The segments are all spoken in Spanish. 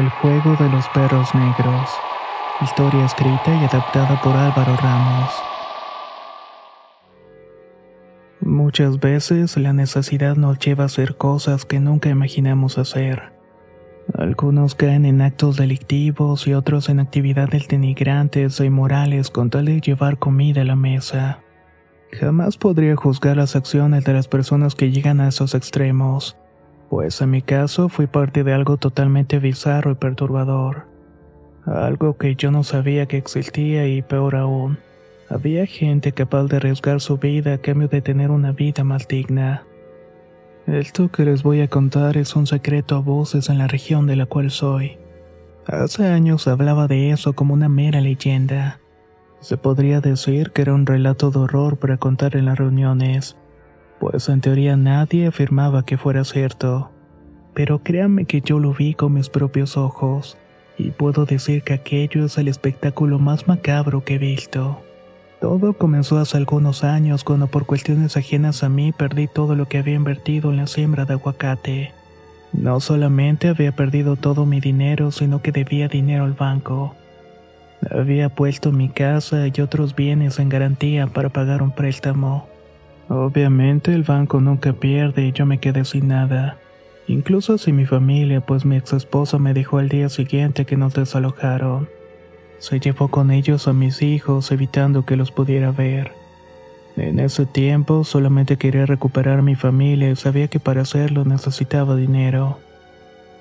El juego de los perros negros. Historia escrita y adaptada por Álvaro Ramos. Muchas veces la necesidad nos lleva a hacer cosas que nunca imaginamos hacer. Algunos caen en actos delictivos y otros en actividades denigrantes e inmorales con tal de llevar comida a la mesa. Jamás podría juzgar las acciones de las personas que llegan a esos extremos pues en mi caso fui parte de algo totalmente bizarro y perturbador. Algo que yo no sabía que existía y peor aún, había gente capaz de arriesgar su vida a cambio de tener una vida más digna. Esto que les voy a contar es un secreto a voces en la región de la cual soy. Hace años hablaba de eso como una mera leyenda. Se podría decir que era un relato de horror para contar en las reuniones, pues en teoría nadie afirmaba que fuera cierto. Pero créanme que yo lo vi con mis propios ojos, y puedo decir que aquello es el espectáculo más macabro que he visto. Todo comenzó hace algunos años cuando por cuestiones ajenas a mí perdí todo lo que había invertido en la siembra de aguacate. No solamente había perdido todo mi dinero, sino que debía dinero al banco. Había puesto mi casa y otros bienes en garantía para pagar un préstamo. Obviamente el banco nunca pierde y yo me quedé sin nada. Incluso sin mi familia, pues mi ex esposa me dijo al día siguiente que nos desalojaron. Se llevó con ellos a mis hijos, evitando que los pudiera ver. En ese tiempo solamente quería recuperar mi familia y sabía que para hacerlo necesitaba dinero.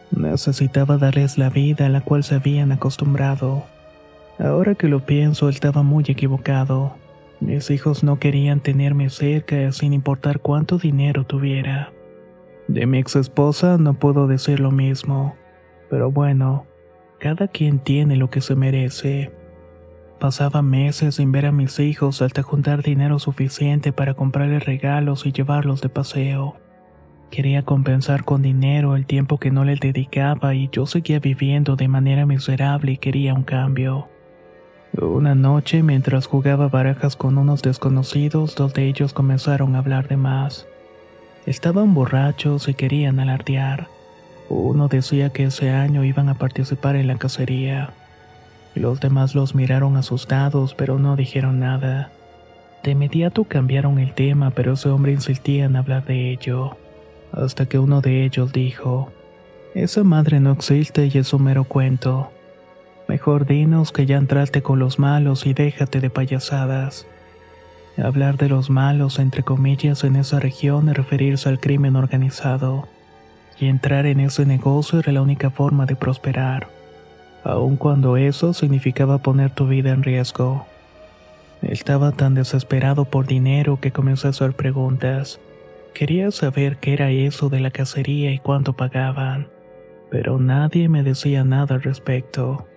Necesitaba darles la vida a la cual se habían acostumbrado. Ahora que lo pienso, estaba muy equivocado. Mis hijos no querían tenerme cerca sin importar cuánto dinero tuviera. De mi ex esposa no puedo decir lo mismo, pero bueno, cada quien tiene lo que se merece. Pasaba meses sin ver a mis hijos hasta juntar dinero suficiente para comprarles regalos y llevarlos de paseo. Quería compensar con dinero el tiempo que no les dedicaba y yo seguía viviendo de manera miserable y quería un cambio. Una noche, mientras jugaba barajas con unos desconocidos, dos de ellos comenzaron a hablar de más. Estaban borrachos y querían alardear. Uno decía que ese año iban a participar en la cacería. Los demás los miraron asustados, pero no dijeron nada. De inmediato cambiaron el tema, pero ese hombre insistía en hablar de ello. Hasta que uno de ellos dijo, Esa madre no existe y es un mero cuento. Mejor dinos que ya entraste con los malos y déjate de payasadas. Hablar de los malos, entre comillas, en esa región es referirse al crimen organizado. Y entrar en ese negocio era la única forma de prosperar, aun cuando eso significaba poner tu vida en riesgo. Estaba tan desesperado por dinero que comencé a hacer preguntas. Quería saber qué era eso de la cacería y cuánto pagaban, pero nadie me decía nada al respecto.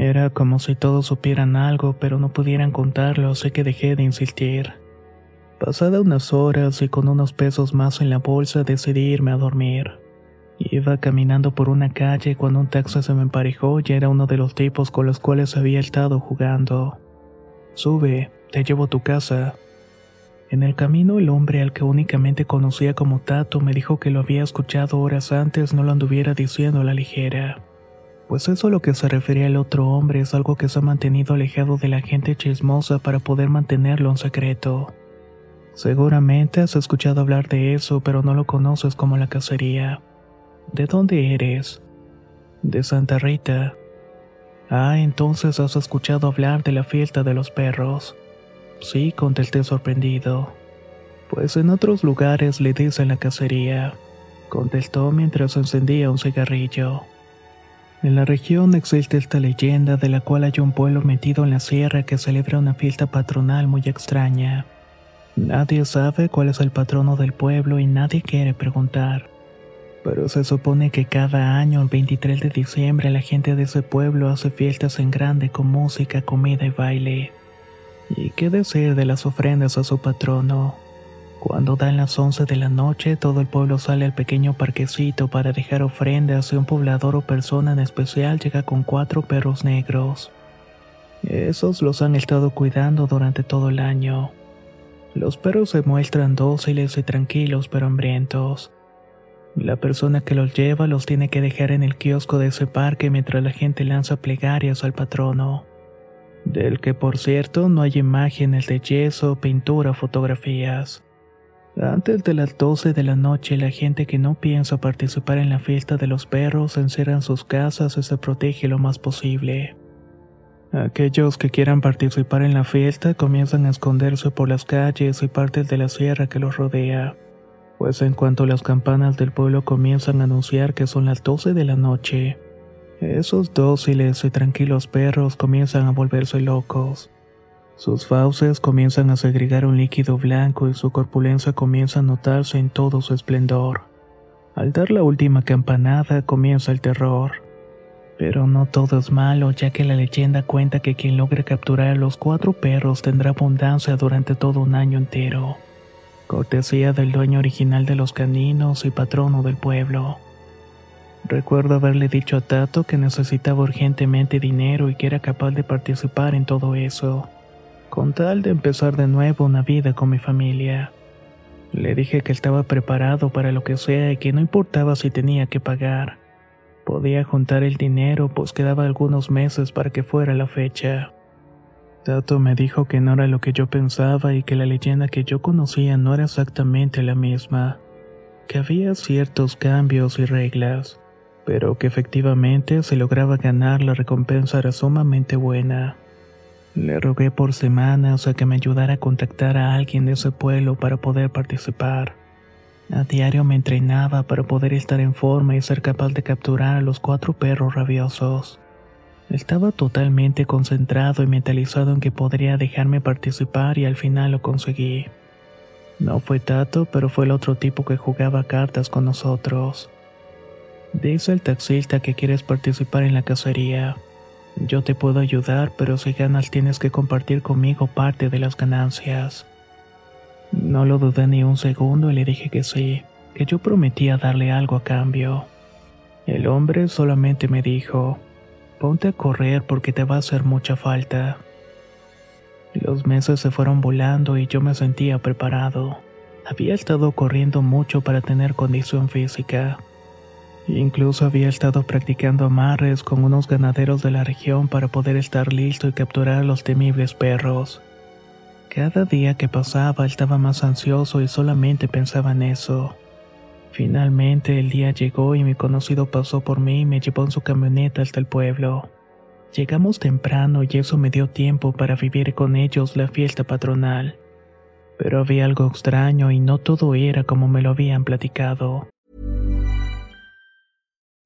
Era como si todos supieran algo, pero no pudieran contarlo, así que dejé de insistir. Pasada unas horas y con unos pesos más en la bolsa decidí irme a dormir. Iba caminando por una calle cuando un taxi se me emparejó y era uno de los tipos con los cuales había estado jugando. Sube, te llevo a tu casa. En el camino el hombre al que únicamente conocía como Tato me dijo que lo había escuchado horas antes no lo anduviera diciendo a la ligera pues eso a lo que se refería el otro hombre es algo que se ha mantenido alejado de la gente chismosa para poder mantenerlo en secreto. Seguramente has escuchado hablar de eso, pero no lo conoces como la cacería. ¿De dónde eres? De Santa Rita. Ah, entonces has escuchado hablar de la fiesta de los perros. Sí, contesté sorprendido. Pues en otros lugares le dicen la cacería, contestó mientras encendía un cigarrillo. En la región existe esta leyenda de la cual hay un pueblo metido en la sierra que celebra una fiesta patronal muy extraña. Nadie sabe cuál es el patrono del pueblo y nadie quiere preguntar. Pero se supone que cada año, el 23 de diciembre, la gente de ese pueblo hace fiestas en grande con música, comida y baile. ¿Y qué decir de las ofrendas a su patrono? Cuando dan las 11 de la noche, todo el pueblo sale al pequeño parquecito para dejar ofrendas y un poblador o persona en especial llega con cuatro perros negros. Esos los han estado cuidando durante todo el año. Los perros se muestran dóciles y tranquilos pero hambrientos. La persona que los lleva los tiene que dejar en el kiosco de ese parque mientras la gente lanza plegarias al patrono, del que por cierto no hay imágenes de yeso, pintura fotografías. Antes de las 12 de la noche la gente que no piensa participar en la fiesta de los perros encierra en sus casas y se protege lo más posible. Aquellos que quieran participar en la fiesta comienzan a esconderse por las calles y partes de la sierra que los rodea, pues en cuanto las campanas del pueblo comienzan a anunciar que son las 12 de la noche, esos dóciles y tranquilos perros comienzan a volverse locos. Sus fauces comienzan a segregar un líquido blanco y su corpulencia comienza a notarse en todo su esplendor. Al dar la última campanada comienza el terror. Pero no todo es malo, ya que la leyenda cuenta que quien logre capturar a los cuatro perros tendrá abundancia durante todo un año entero. Cortesía del dueño original de los caninos y patrono del pueblo. Recuerdo haberle dicho a Tato que necesitaba urgentemente dinero y que era capaz de participar en todo eso, con tal de empezar de nuevo una vida con mi familia. Le dije que estaba preparado para lo que sea y que no importaba si tenía que pagar. Podía juntar el dinero, pues quedaba algunos meses para que fuera la fecha. Tato me dijo que no era lo que yo pensaba y que la leyenda que yo conocía no era exactamente la misma, que había ciertos cambios y reglas, pero que efectivamente si lograba ganar la recompensa era sumamente buena. Le rogué por semanas a que me ayudara a contactar a alguien de ese pueblo para poder participar. A diario me entrenaba para poder estar en forma y ser capaz de capturar a los cuatro perros rabiosos. Estaba totalmente concentrado y mentalizado en que podría dejarme participar y al final lo conseguí. No fue Tato, pero fue el otro tipo que jugaba cartas con nosotros. Dice el taxista que quieres participar en la cacería. Yo te puedo ayudar, pero si ganas tienes que compartir conmigo parte de las ganancias. No lo dudé ni un segundo y le dije que sí, que yo prometía darle algo a cambio. El hombre solamente me dijo, ponte a correr porque te va a hacer mucha falta. Los meses se fueron volando y yo me sentía preparado. Había estado corriendo mucho para tener condición física. Incluso había estado practicando amarres con unos ganaderos de la región para poder estar listo y capturar a los temibles perros. Cada día que pasaba estaba más ansioso y solamente pensaba en eso. Finalmente el día llegó y mi conocido pasó por mí y me llevó en su camioneta hasta el pueblo. Llegamos temprano y eso me dio tiempo para vivir con ellos la fiesta patronal. Pero había algo extraño y no todo era como me lo habían platicado.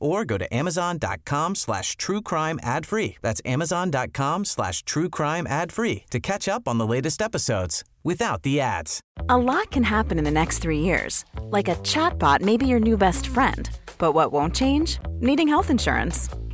or go to amazon.com slash true crime ad free. That's amazon.com slash true crime ad free to catch up on the latest episodes without the ads. A lot can happen in the next three years. Like a chatbot may be your new best friend. But what won't change? Needing health insurance.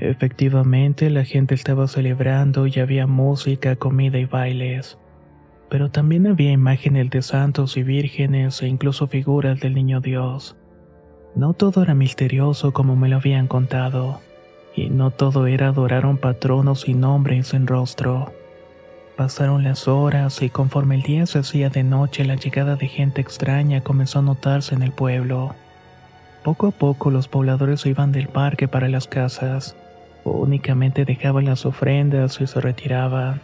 Efectivamente, la gente estaba celebrando y había música, comida y bailes. Pero también había imágenes de santos y vírgenes e incluso figuras del niño Dios. No todo era misterioso como me lo habían contado, y no todo era adorar a un patrono sin nombre y sin rostro. Pasaron las horas y conforme el día se hacía de noche la llegada de gente extraña comenzó a notarse en el pueblo. Poco a poco los pobladores iban del parque para las casas, únicamente dejaban las ofrendas y se retiraban.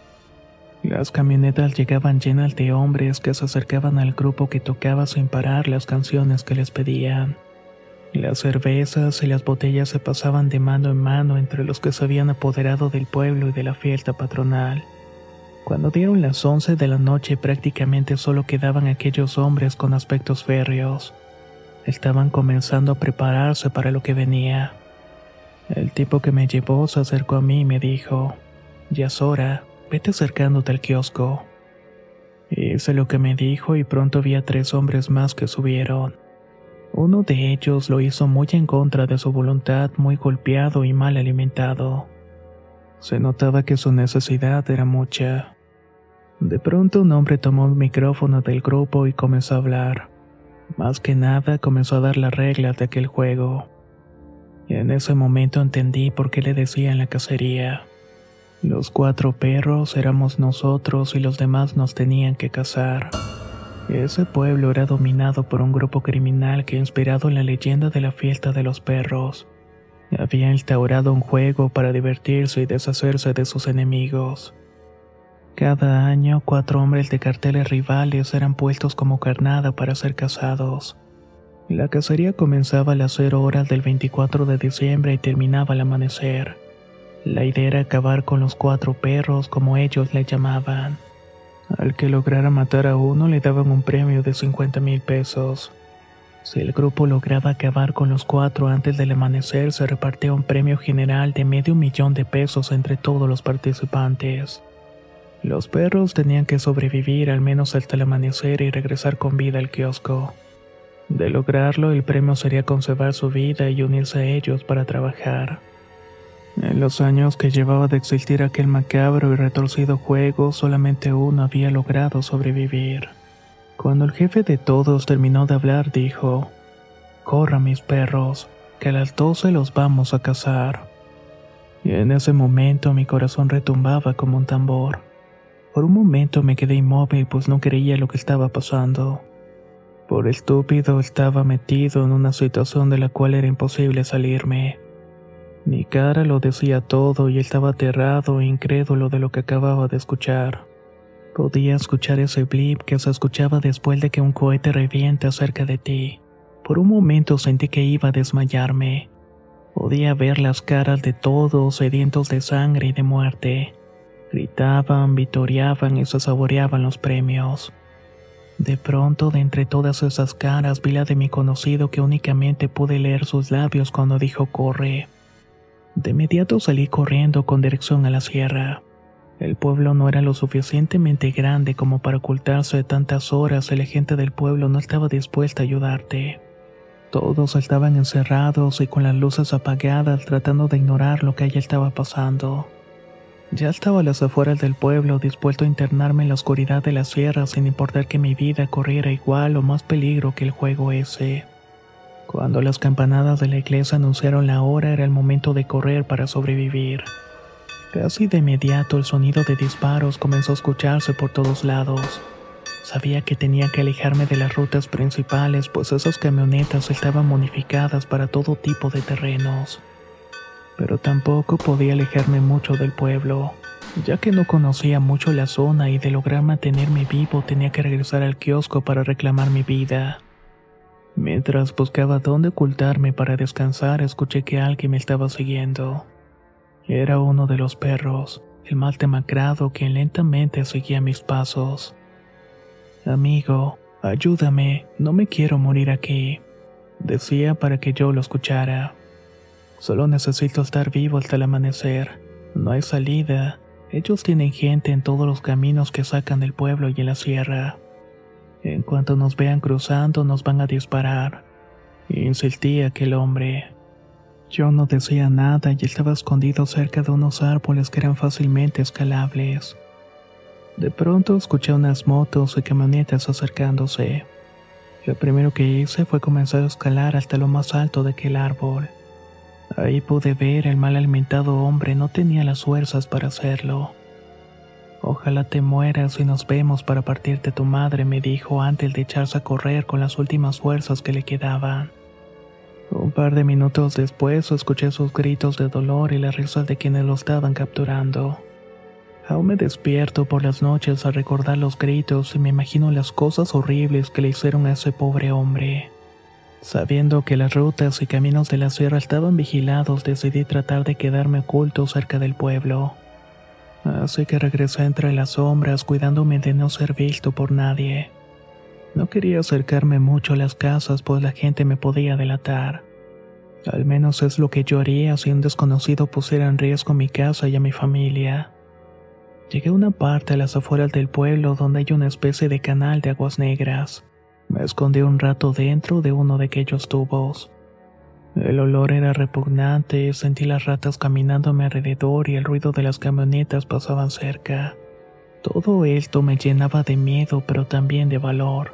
Las camionetas llegaban llenas de hombres que se acercaban al grupo que tocaba sin parar las canciones que les pedían. Las cervezas y las botellas se pasaban de mano en mano entre los que se habían apoderado del pueblo y de la fiesta patronal. Cuando dieron las once de la noche prácticamente solo quedaban aquellos hombres con aspectos férreos. Estaban comenzando a prepararse para lo que venía. El tipo que me llevó se acercó a mí y me dijo, Ya es hora, vete acercándote al kiosco. Hice lo que me dijo y pronto vi a tres hombres más que subieron. Uno de ellos lo hizo muy en contra de su voluntad, muy golpeado y mal alimentado. Se notaba que su necesidad era mucha. De pronto un hombre tomó el micrófono del grupo y comenzó a hablar. Más que nada comenzó a dar las reglas de aquel juego. En ese momento entendí por qué le decía en la cacería. Los cuatro perros éramos nosotros y los demás nos tenían que cazar. Ese pueblo era dominado por un grupo criminal que inspirado en la leyenda de la fiesta de los perros, había instaurado un juego para divertirse y deshacerse de sus enemigos. Cada año, cuatro hombres de carteles rivales eran puestos como carnada para ser cazados. La cacería comenzaba a las 0 horas del 24 de diciembre y terminaba al amanecer. La idea era acabar con los cuatro perros, como ellos le llamaban. Al que lograra matar a uno le daban un premio de 50 mil pesos. Si el grupo lograba acabar con los cuatro antes del amanecer, se repartía un premio general de medio millón de pesos entre todos los participantes. Los perros tenían que sobrevivir al menos hasta el amanecer y regresar con vida al kiosco. De lograrlo, el premio sería conservar su vida y unirse a ellos para trabajar. En los años que llevaba de existir aquel macabro y retorcido juego, solamente uno había logrado sobrevivir. Cuando el jefe de todos terminó de hablar, dijo, Corra mis perros, que a las doce los vamos a cazar. Y en ese momento mi corazón retumbaba como un tambor. Por un momento me quedé inmóvil pues no creía lo que estaba pasando. Por estúpido estaba metido en una situación de la cual era imposible salirme. Mi cara lo decía todo y estaba aterrado e incrédulo de lo que acababa de escuchar. Podía escuchar ese blip que se escuchaba después de que un cohete revienta cerca de ti. Por un momento sentí que iba a desmayarme. Podía ver las caras de todos sedientos de sangre y de muerte. Gritaban, vitoreaban y se saboreaban los premios. De pronto, de entre todas esas caras, vi la de mi conocido que únicamente pude leer sus labios cuando dijo corre. De inmediato salí corriendo con dirección a la sierra. El pueblo no era lo suficientemente grande como para ocultarse de tantas horas y la gente del pueblo no estaba dispuesta a ayudarte. Todos estaban encerrados y con las luces apagadas tratando de ignorar lo que allá estaba pasando. Ya estaba a las afueras del pueblo, dispuesto a internarme en la oscuridad de la sierra sin importar que mi vida corriera igual o más peligro que el juego ese. Cuando las campanadas de la iglesia anunciaron la hora era el momento de correr para sobrevivir. Casi de inmediato el sonido de disparos comenzó a escucharse por todos lados. Sabía que tenía que alejarme de las rutas principales, pues esas camionetas estaban modificadas para todo tipo de terrenos pero tampoco podía alejarme mucho del pueblo, ya que no conocía mucho la zona y de lograr mantenerme vivo tenía que regresar al kiosco para reclamar mi vida. Mientras buscaba dónde ocultarme para descansar, escuché que alguien me estaba siguiendo. Era uno de los perros, el más demacrado quien lentamente seguía mis pasos. Amigo, ayúdame, no me quiero morir aquí, decía para que yo lo escuchara. Solo necesito estar vivo hasta el amanecer. No hay salida. Ellos tienen gente en todos los caminos que sacan del pueblo y en la sierra. En cuanto nos vean cruzando, nos van a disparar. Insistí aquel hombre. Yo no decía nada y estaba escondido cerca de unos árboles que eran fácilmente escalables. De pronto escuché unas motos y camionetas acercándose. Lo primero que hice fue comenzar a escalar hasta lo más alto de aquel árbol. Ahí pude ver el mal alimentado hombre no tenía las fuerzas para hacerlo. Ojalá te mueras y nos vemos para partirte tu madre, me dijo antes de echarse a correr con las últimas fuerzas que le quedaban. Un par de minutos después escuché sus gritos de dolor y las risas de quienes lo estaban capturando. Aún me despierto por las noches a recordar los gritos y me imagino las cosas horribles que le hicieron a ese pobre hombre. Sabiendo que las rutas y caminos de la sierra estaban vigilados, decidí tratar de quedarme oculto cerca del pueblo. Así que regresé entre las sombras cuidándome de no ser visto por nadie. No quería acercarme mucho a las casas pues la gente me podía delatar. Al menos es lo que yo haría si un desconocido pusiera en riesgo mi casa y a mi familia. Llegué a una parte a las afueras del pueblo donde hay una especie de canal de aguas negras. Me escondí un rato dentro de uno de aquellos tubos. El olor era repugnante, sentí las ratas caminando a mi alrededor y el ruido de las camionetas pasaban cerca. Todo esto me llenaba de miedo pero también de valor.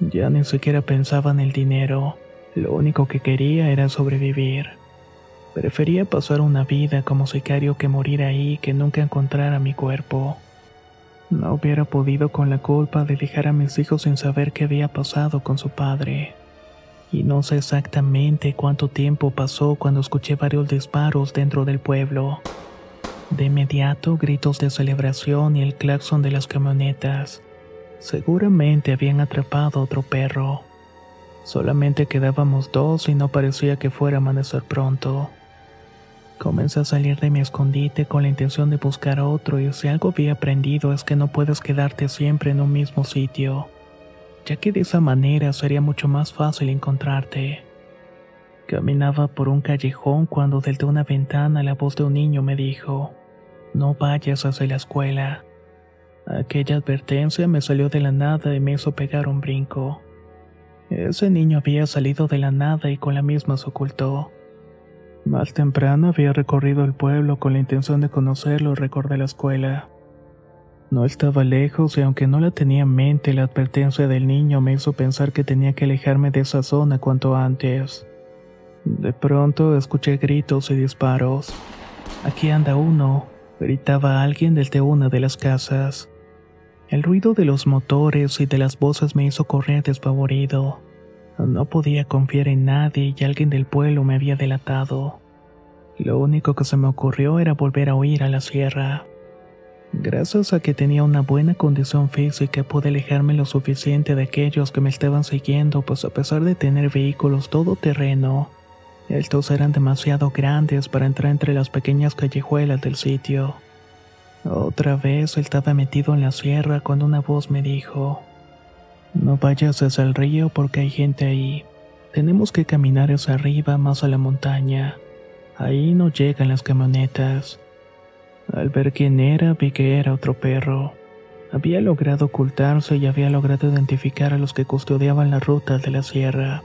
Ya ni siquiera pensaba en el dinero, lo único que quería era sobrevivir. Prefería pasar una vida como sicario que morir ahí que nunca encontrar mi cuerpo. No hubiera podido con la culpa de dejar a mis hijos sin saber qué había pasado con su padre. Y no sé exactamente cuánto tiempo pasó cuando escuché varios disparos dentro del pueblo. De inmediato gritos de celebración y el claxon de las camionetas. Seguramente habían atrapado otro perro. Solamente quedábamos dos y no parecía que fuera a amanecer pronto. Comencé a salir de mi escondite con la intención de buscar otro y si algo había aprendido es que no puedes quedarte siempre en un mismo sitio, ya que de esa manera sería mucho más fácil encontrarte. Caminaba por un callejón cuando desde una ventana la voz de un niño me dijo, no vayas hacia la escuela. Aquella advertencia me salió de la nada y me hizo pegar un brinco. Ese niño había salido de la nada y con la misma se ocultó. Más temprano había recorrido el pueblo con la intención de conocerlo y recordé la escuela. No estaba lejos y aunque no la tenía en mente, la advertencia del niño me hizo pensar que tenía que alejarme de esa zona cuanto antes. De pronto escuché gritos y disparos. Aquí anda uno, gritaba alguien desde una de las casas. El ruido de los motores y de las voces me hizo correr despavorido. No podía confiar en nadie y alguien del pueblo me había delatado. Lo único que se me ocurrió era volver a huir a la sierra. Gracias a que tenía una buena condición física pude alejarme lo suficiente de aquellos que me estaban siguiendo, pues a pesar de tener vehículos todoterreno, estos eran demasiado grandes para entrar entre las pequeñas callejuelas del sitio. Otra vez estaba metido en la sierra cuando una voz me dijo, No vayas hacia el río porque hay gente ahí. Tenemos que caminar hacia arriba más a la montaña. Ahí no llegan las camionetas. Al ver quién era, vi que era otro perro. Había logrado ocultarse y había logrado identificar a los que custodiaban la ruta de la sierra.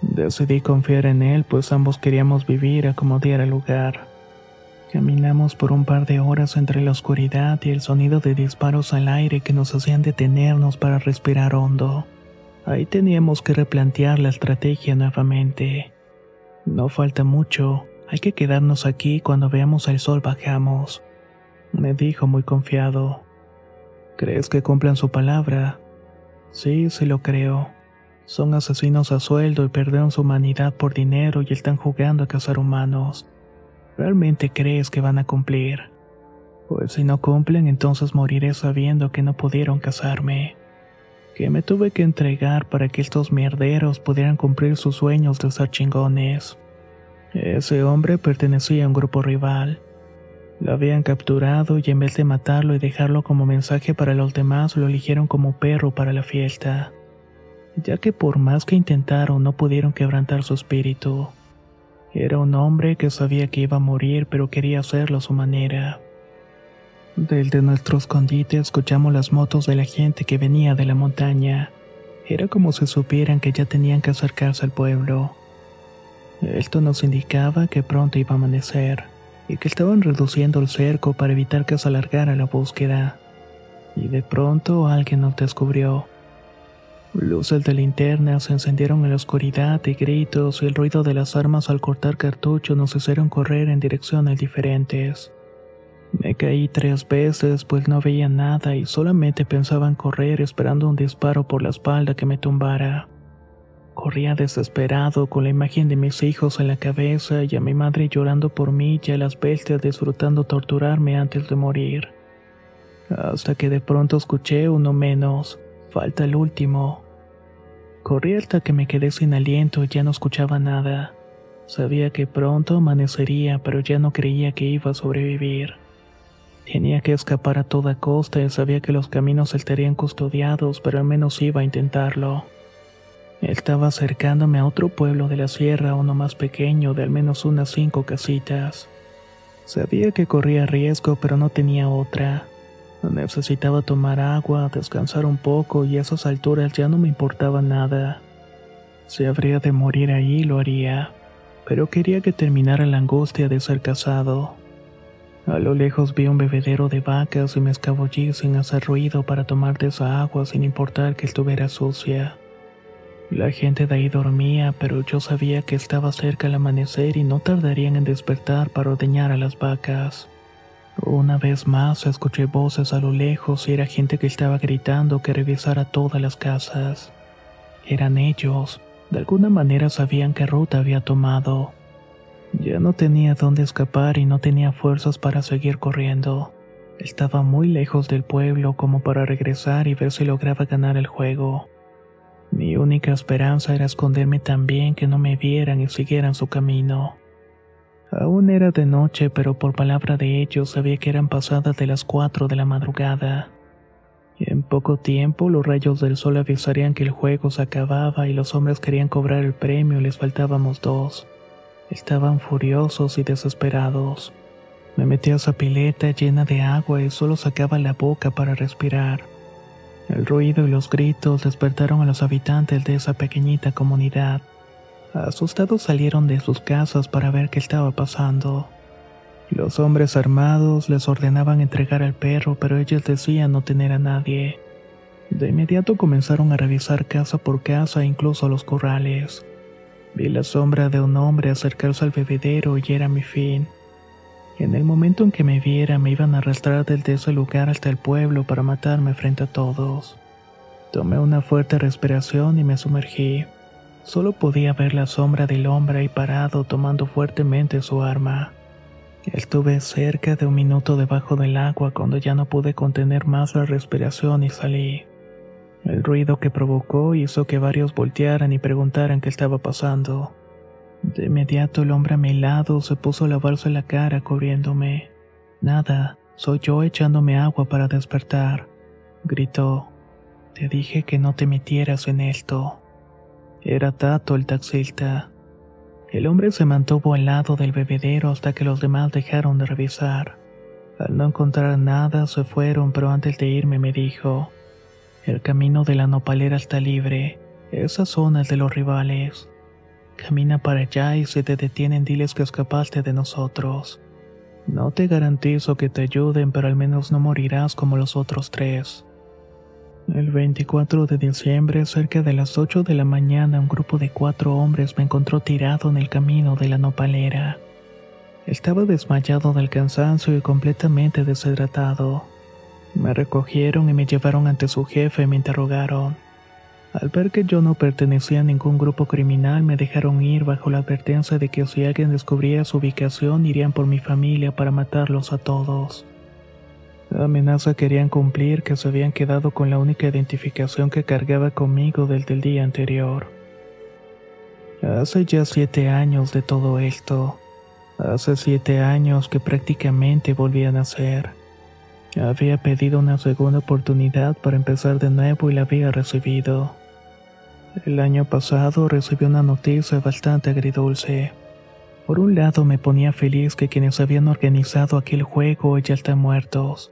Decidí confiar en él, pues ambos queríamos vivir a como diera lugar. Caminamos por un par de horas entre la oscuridad y el sonido de disparos al aire que nos hacían detenernos para respirar hondo. Ahí teníamos que replantear la estrategia nuevamente. No falta mucho, hay que quedarnos aquí cuando veamos el sol bajamos, me dijo muy confiado. ¿Crees que cumplan su palabra? Sí, sí lo creo. Son asesinos a sueldo y perdieron su humanidad por dinero y están jugando a cazar humanos. ¿Realmente crees que van a cumplir? Pues si no cumplen, entonces moriré sabiendo que no pudieron casarme. Que me tuve que entregar para que estos mierderos pudieran cumplir sus sueños de ser chingones. Ese hombre pertenecía a un grupo rival. Lo habían capturado y en vez de matarlo y dejarlo como mensaje para los demás, lo eligieron como perro para la fiesta, ya que por más que intentaron no pudieron quebrantar su espíritu. Era un hombre que sabía que iba a morir, pero quería hacerlo a su manera. Desde nuestro escondite escuchamos las motos de la gente que venía de la montaña. Era como si supieran que ya tenían que acercarse al pueblo. Esto nos indicaba que pronto iba a amanecer y que estaban reduciendo el cerco para evitar que se alargara la búsqueda. Y de pronto alguien nos descubrió. Luces de linterna se encendieron en la oscuridad y gritos y el ruido de las armas al cortar cartucho nos hicieron correr en direcciones diferentes. Me caí tres veces pues no veía nada y solamente pensaba en correr esperando un disparo por la espalda que me tumbara. Corría desesperado con la imagen de mis hijos en la cabeza y a mi madre llorando por mí y a las bestias disfrutando torturarme antes de morir. Hasta que de pronto escuché uno menos Falta el último. Corrí hasta que me quedé sin aliento y ya no escuchaba nada. Sabía que pronto amanecería, pero ya no creía que iba a sobrevivir. Tenía que escapar a toda costa y sabía que los caminos estarían custodiados, pero al menos iba a intentarlo. Estaba acercándome a otro pueblo de la sierra, uno más pequeño, de al menos unas cinco casitas. Sabía que corría riesgo, pero no tenía otra. Necesitaba tomar agua, descansar un poco y a esas alturas ya no me importaba nada. Si habría de morir ahí, lo haría, pero quería que terminara la angustia de ser casado. A lo lejos vi un bebedero de vacas y me escabullí sin hacer ruido para tomar de esa agua sin importar que estuviera sucia. La gente de ahí dormía, pero yo sabía que estaba cerca el amanecer y no tardarían en despertar para ordeñar a las vacas. Una vez más escuché voces a lo lejos y era gente que estaba gritando que revisara todas las casas. Eran ellos. De alguna manera sabían qué ruta había tomado. Ya no tenía dónde escapar y no tenía fuerzas para seguir corriendo. Estaba muy lejos del pueblo como para regresar y ver si lograba ganar el juego. Mi única esperanza era esconderme tan bien que no me vieran y siguieran su camino. Aún era de noche, pero por palabra de ellos sabía que eran pasadas de las cuatro de la madrugada. En poco tiempo los rayos del sol avisarían que el juego se acababa y los hombres querían cobrar el premio y les faltábamos dos. Estaban furiosos y desesperados. Me metí a esa pileta llena de agua y solo sacaba la boca para respirar. El ruido y los gritos despertaron a los habitantes de esa pequeñita comunidad. Asustados salieron de sus casas para ver qué estaba pasando. Los hombres armados les ordenaban entregar al perro, pero ellos decían no tener a nadie. De inmediato comenzaron a revisar casa por casa, incluso los corrales. Vi la sombra de un hombre acercarse al bebedero y era mi fin. En el momento en que me viera me iban a arrastrar desde ese lugar hasta el pueblo para matarme frente a todos. Tomé una fuerte respiración y me sumergí. Solo podía ver la sombra del hombre ahí parado tomando fuertemente su arma. Estuve cerca de un minuto debajo del agua cuando ya no pude contener más la respiración y salí. El ruido que provocó hizo que varios voltearan y preguntaran qué estaba pasando. De inmediato el hombre a mi lado se puso a lavarse la cara cubriéndome. Nada, soy yo echándome agua para despertar. Gritó. Te dije que no te metieras en esto. Era Tato el taxista. El hombre se mantuvo al lado del bebedero hasta que los demás dejaron de revisar. Al no encontrar nada se fueron, pero antes de irme me dijo, el camino de la nopalera está libre, esa zona es de los rivales. Camina para allá y si te detienen diles que escapaste de nosotros. No te garantizo que te ayuden, pero al menos no morirás como los otros tres. El 24 de diciembre, cerca de las 8 de la mañana, un grupo de cuatro hombres me encontró tirado en el camino de la nopalera. Estaba desmayado del cansancio y completamente deshidratado. Me recogieron y me llevaron ante su jefe y me interrogaron. Al ver que yo no pertenecía a ningún grupo criminal, me dejaron ir bajo la advertencia de que si alguien descubría su ubicación irían por mi familia para matarlos a todos. Amenaza querían cumplir que se habían quedado con la única identificación que cargaba conmigo desde el día anterior. Hace ya siete años de todo esto. Hace siete años que prácticamente volví a nacer. Había pedido una segunda oportunidad para empezar de nuevo y la había recibido. El año pasado recibí una noticia bastante agridulce. Por un lado me ponía feliz que quienes habían organizado aquel juego ya están muertos.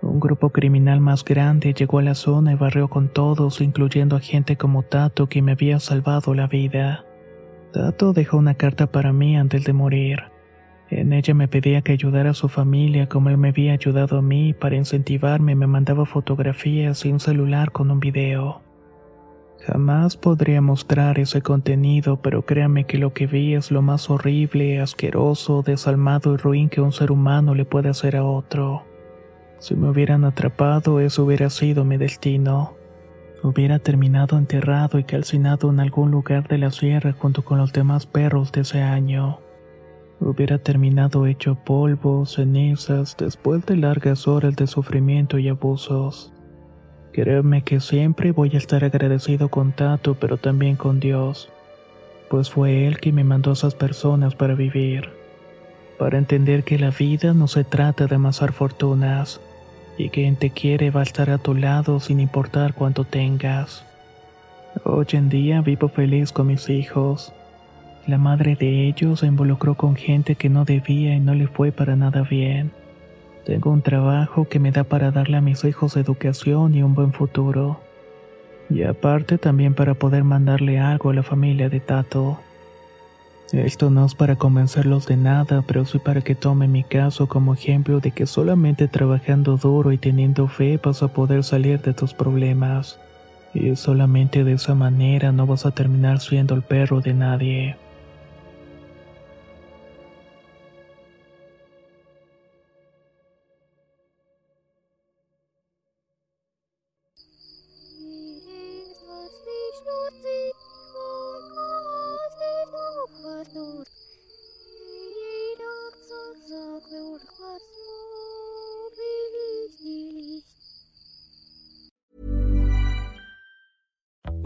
Un grupo criminal más grande llegó a la zona y barrió con todos, incluyendo a gente como Tato que me había salvado la vida. Tato dejó una carta para mí antes de morir. En ella me pedía que ayudara a su familia como él me había ayudado a mí. Para incentivarme me mandaba fotografías y un celular con un video. Jamás podría mostrar ese contenido, pero créame que lo que vi es lo más horrible, asqueroso, desalmado y ruin que un ser humano le puede hacer a otro. Si me hubieran atrapado, eso hubiera sido mi destino. Hubiera terminado enterrado y calcinado en algún lugar de la sierra junto con los demás perros de ese año. Hubiera terminado hecho polvo, cenizas, después de largas horas de sufrimiento y abusos. Créeme que siempre voy a estar agradecido con Tato, pero también con Dios, pues fue Él quien me mandó a esas personas para vivir, para entender que la vida no se trata de amasar fortunas, y quien te quiere va a estar a tu lado sin importar cuánto tengas. Hoy en día vivo feliz con mis hijos. La madre de ellos se involucró con gente que no debía y no le fue para nada bien. Tengo un trabajo que me da para darle a mis hijos educación y un buen futuro. Y aparte también para poder mandarle algo a la familia de Tato. Esto no es para convencerlos de nada, pero sí para que tomen mi caso como ejemplo de que solamente trabajando duro y teniendo fe vas a poder salir de tus problemas. Y solamente de esa manera no vas a terminar siendo el perro de nadie.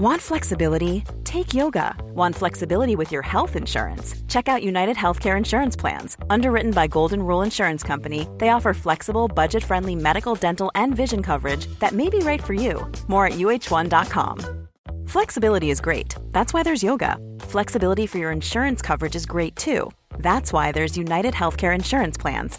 Want flexibility? Take yoga. Want flexibility with your health insurance? Check out United Healthcare Insurance Plans. Underwritten by Golden Rule Insurance Company, they offer flexible, budget friendly medical, dental, and vision coverage that may be right for you. More at uh1.com. Flexibility is great. That's why there's yoga. Flexibility for your insurance coverage is great too. That's why there's United Healthcare Insurance Plans.